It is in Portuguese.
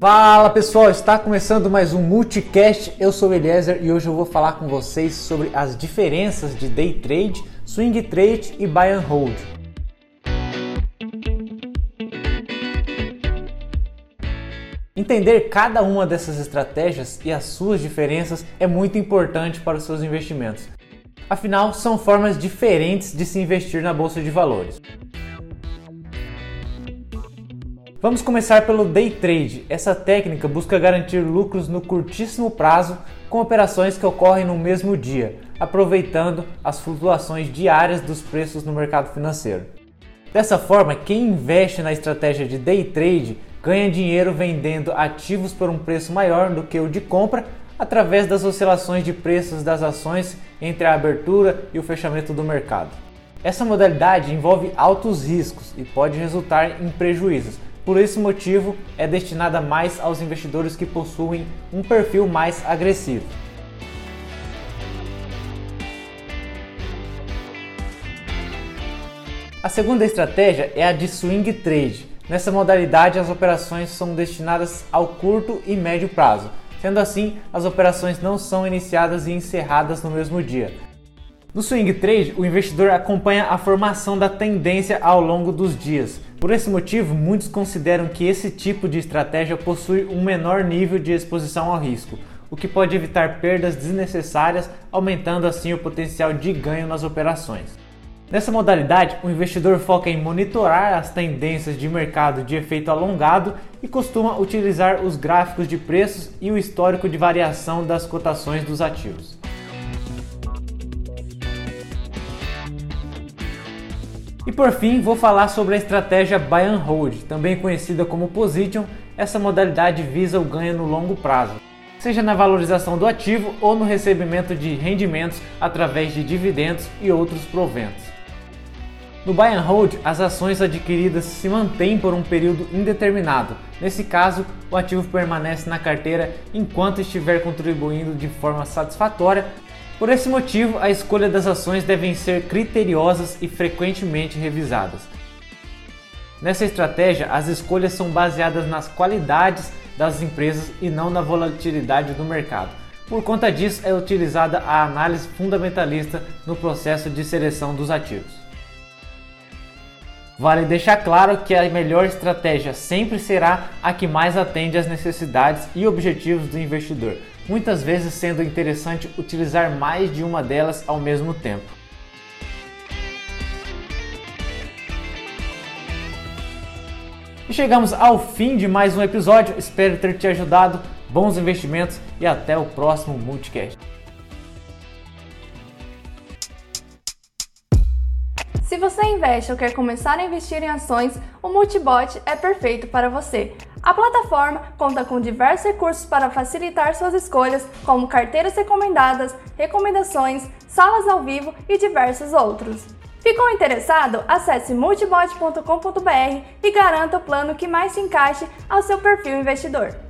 Fala pessoal, está começando mais um Multicast. Eu sou o Eliezer e hoje eu vou falar com vocês sobre as diferenças de day trade, swing trade e buy and hold. Entender cada uma dessas estratégias e as suas diferenças é muito importante para os seus investimentos. Afinal, são formas diferentes de se investir na bolsa de valores. Vamos começar pelo day trade. Essa técnica busca garantir lucros no curtíssimo prazo com operações que ocorrem no mesmo dia, aproveitando as flutuações diárias dos preços no mercado financeiro. Dessa forma, quem investe na estratégia de day trade ganha dinheiro vendendo ativos por um preço maior do que o de compra através das oscilações de preços das ações entre a abertura e o fechamento do mercado. Essa modalidade envolve altos riscos e pode resultar em prejuízos, por esse motivo, é destinada mais aos investidores que possuem um perfil mais agressivo. A segunda estratégia é a de swing trade. Nessa modalidade, as operações são destinadas ao curto e médio prazo. Sendo assim, as operações não são iniciadas e encerradas no mesmo dia. No swing trade, o investidor acompanha a formação da tendência ao longo dos dias. Por esse motivo, muitos consideram que esse tipo de estratégia possui um menor nível de exposição ao risco, o que pode evitar perdas desnecessárias, aumentando assim o potencial de ganho nas operações. Nessa modalidade, o investidor foca em monitorar as tendências de mercado de efeito alongado e costuma utilizar os gráficos de preços e o histórico de variação das cotações dos ativos. E por fim, vou falar sobre a estratégia Buy and Hold, também conhecida como Position. Essa modalidade visa o ganho no longo prazo, seja na valorização do ativo ou no recebimento de rendimentos através de dividendos e outros proventos. No Buy and Hold, as ações adquiridas se mantêm por um período indeterminado. Nesse caso, o ativo permanece na carteira enquanto estiver contribuindo de forma satisfatória por esse motivo, a escolha das ações devem ser criteriosas e frequentemente revisadas. Nessa estratégia, as escolhas são baseadas nas qualidades das empresas e não na volatilidade do mercado. Por conta disso, é utilizada a análise fundamentalista no processo de seleção dos ativos. Vale deixar claro que a melhor estratégia sempre será a que mais atende às necessidades e objetivos do investidor, muitas vezes sendo interessante utilizar mais de uma delas ao mesmo tempo. E chegamos ao fim de mais um episódio. Espero ter te ajudado. Bons investimentos e até o próximo Multicast. Se você investe ou quer começar a investir em ações, o Multibot é perfeito para você. A plataforma conta com diversos recursos para facilitar suas escolhas, como carteiras recomendadas, recomendações, salas ao vivo e diversos outros. Ficou interessado? Acesse multibot.com.br e garanta o plano que mais se encaixe ao seu perfil investidor.